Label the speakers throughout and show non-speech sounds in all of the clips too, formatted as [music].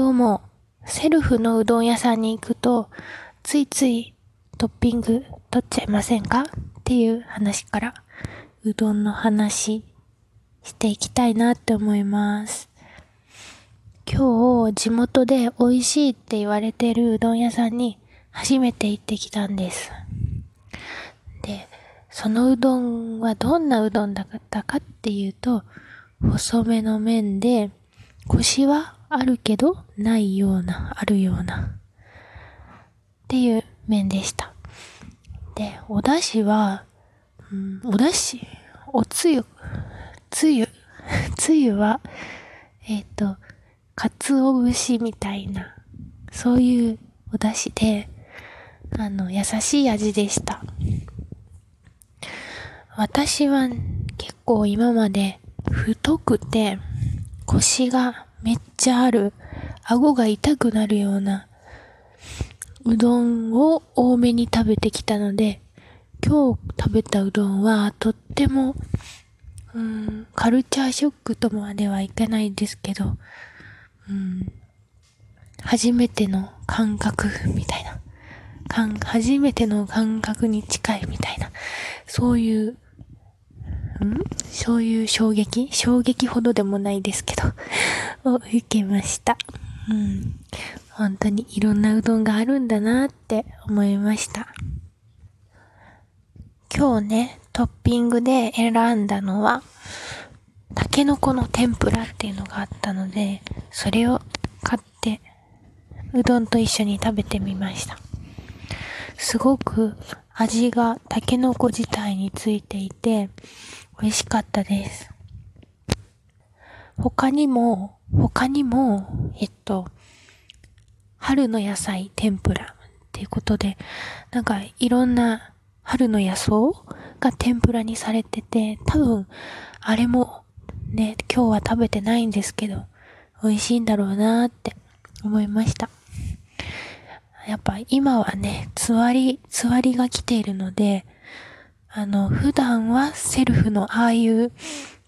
Speaker 1: どうも、セルフのうどん屋さんに行くと、ついついトッピング取っちゃいませんか？っていう話から、うどんの話していきたいなって思います。今日、地元で美味しいって言われてるうどん屋さんに初めて行ってきたんです。で、そのうどんはどんなうどんだったかっていうと、細めの麺で、コシはあるけど、ないような、あるような、っていう麺でした。で、お出汁は、うん、お出汁、おつゆ、つゆ、[laughs] つゆは、えっ、ー、と、かつお節みたいな、そういうお出汁で、あの、優しい味でした。私は結構今まで太くて腰がめっちゃある、顎が痛くなるようなうどんを多めに食べてきたので、今日食べたうどんはとっても、うん、カルチャーショックとまではいかないですけど、うん、初めての感覚みたいな。初めての感覚に近いみたいな、そういうん？そういう衝撃？衝撃ほどでもないですけど [laughs] を受けました。うん。本当にいろんなうどんがあるんだなって思いました。今日ね、トッピングで選んだのは、タケノコの天ぷらっていうのがあったので、それを買って、うどんと一緒に食べてみました。すごく味がタケノコ自体についていて、美味しかったです。他にも、他にも、えっと、春の野菜天ぷらっていうことで、なんかいろんな春の野草が天ぷらにされてて、多分、あれもね、今日は食べてないんですけど、美味しいんだろうなーって思いました。やっぱ今はね、つわり、つわりが来ているので、あの、普段はセルフのああいう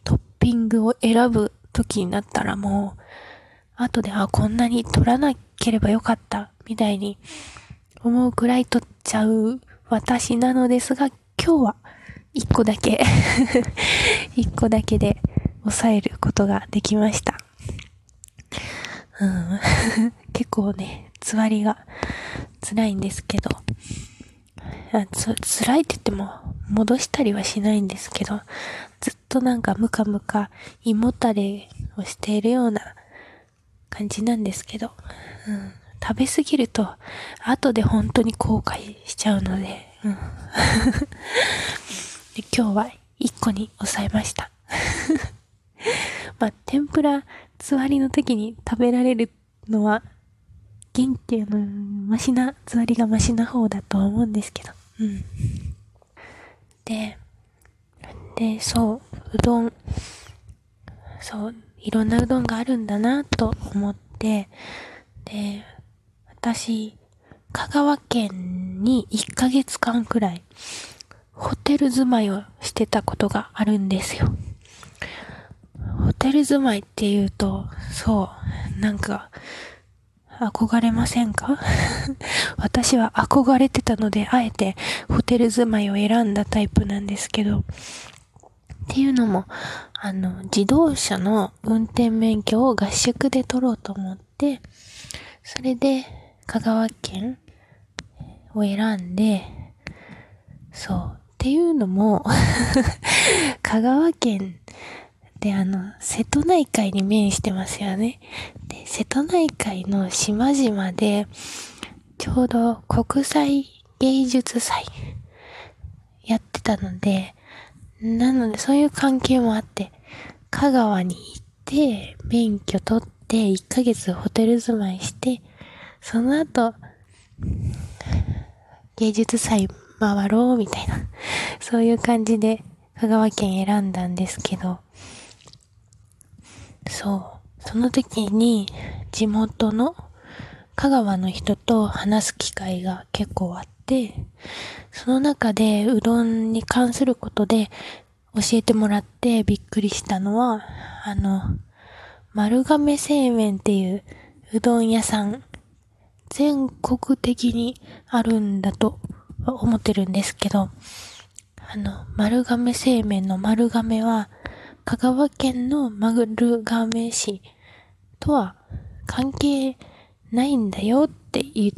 Speaker 1: トッピングを選ぶ時になったらもう、後で、あ、こんなに取らなければよかった、みたいに思うくらい取っちゃう私なのですが、今日は一個だけ一個だけで抑えることができました。うん、[laughs] 結構ね、つわりが辛いんですけど、つ、辛いって言っても戻したりはしないんですけど、ずっとなんかムカムカ胃もたれをしているような感じなんですけど、うん、食べ過ぎると後で本当に後悔しちゃうので、うん、[laughs] で今日は1個に抑えました。[laughs] まあ、天ぷらつわりの時に食べられるのは元気のマシな、つわりがマシな方だとは思うんですけど。うん。で、で、そう、うどん、そう、いろんなうどんがあるんだなと思って、で、私、香川県に1ヶ月間くらい、ホテル住まいをしてたことがあるんですよ。ホテル住まいって言うと、そう、なんか、憧れませんか？[laughs] 私は憧れてたので、あえてホテル住まいを選んだタイプなんですけど、っていうのも、あの、自動車の運転免許を合宿で取ろうと思って、それで香川県を選んで、そう。っていうのも香川県で、あの、瀬戸内海に面してますよね。で、瀬戸内海の島々で、ちょうど国際芸術祭やってたので、なのでそういう関係もあって、香川に行って、免許取って、1ヶ月ホテル住まいして、その後、芸術祭回ろうみたいな、そういう感じで香川県選んだんですけど、そう。その時に地元の香川の人と話す機会が結構あって、その中でうどんに関することで教えてもらってびっくりしたのは、あの、丸亀製麺っていううどん屋さん、全国的にあるんだと思ってるんですけど、あの、丸亀製麺の丸亀は、香川県の丸亀市とは関係ないんだよって言っ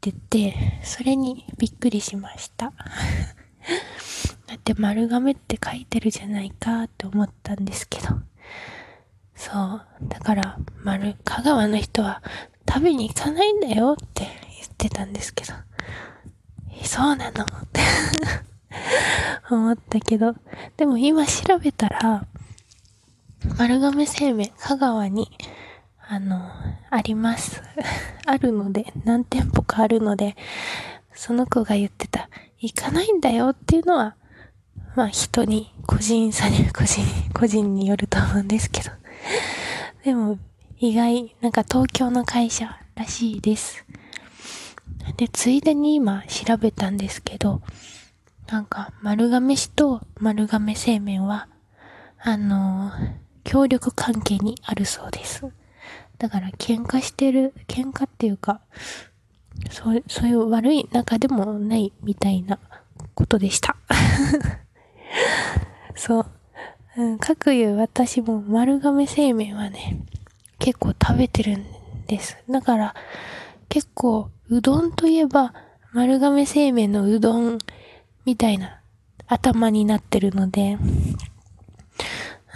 Speaker 1: てて、それにびっくりしました。[laughs] だって丸亀って書いてるじゃないかって思ったんですけど。そう。だから、丸、香川の人は食べに行かないんだよって言ってたんですけど。そうなのって [laughs] 思ったけど。でも今調べたら、丸亀製麺、香川に、あの、あります。[laughs] あるので、何店舗かあるので、その子が言ってた、行かないんだよっていうのは、まあ人に、個人差に、[laughs] 個人、個人によると思うんですけど。[laughs] でも、意外、なんか東京の会社らしいです。で、ついでに今調べたんですけど、なんか丸亀市と丸亀製麺は、あのー、協力関係にあるそうです。だから喧嘩してる、喧嘩っていうか、そう、そういう悪い仲でもないみたいなことでした。[laughs] そう。うん、かくいう私も丸亀製麺はね、結構食べてるんです。だから、結構、うどんといえば、丸亀製麺のうどんみたいな頭になってるので、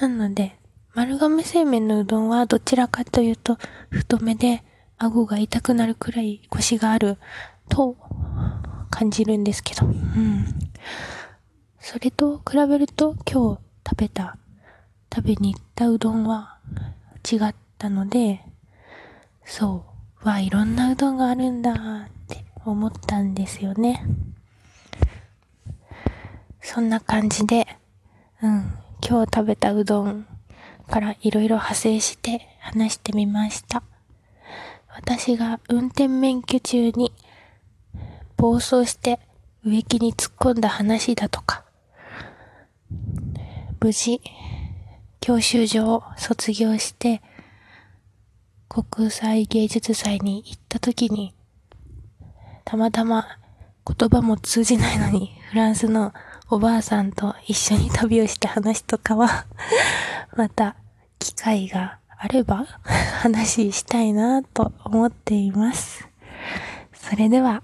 Speaker 1: なので、丸亀製麺のうどんはどちらかというと太めで顎が痛くなるくらい腰があると感じるんですけど、うん。それと比べると今日食べた、食べに行ったうどんは違ったので、そう、わ、いろんなうどんがあるんだって思ったんですよね。そんな感じで、うん、今日食べたうどんからいろいろ派生して話してみました。私が運転免許中に暴走して植木に突っ込んだ話だとか、無事、教習所を卒業して、国際芸術祭に行った時に、たまたま言葉も通じないのに、フランスのおばあさんと一緒に旅をした話とかはまた機会があれば [laughs] 話したいなと思っています。それでは。